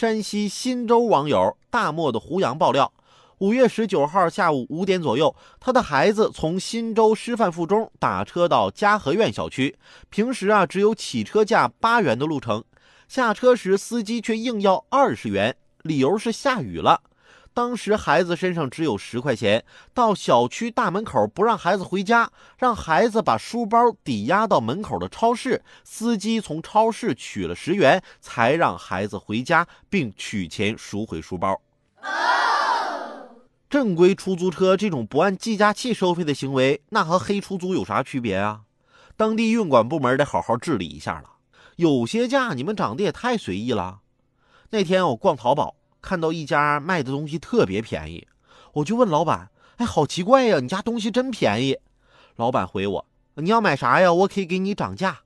山西忻州网友大漠的胡杨爆料，五月十九号下午五点左右，他的孩子从忻州师范附中打车到嘉和苑小区，平时啊只有起车价八元的路程，下车时司机却硬要二十元，理由是下雨了。当时孩子身上只有十块钱，到小区大门口不让孩子回家，让孩子把书包抵押到门口的超市，司机从超市取了十元，才让孩子回家，并取钱赎回书包。正规出租车这种不按计价器收费的行为，那和黑出租有啥区别啊？当地运管部门得好好治理一下了。有些价你们涨得也太随意了。那天我逛淘宝。看到一家卖的东西特别便宜，我就问老板：“哎，好奇怪呀，你家东西真便宜。”老板回我：“你要买啥呀？我可以给你涨价。”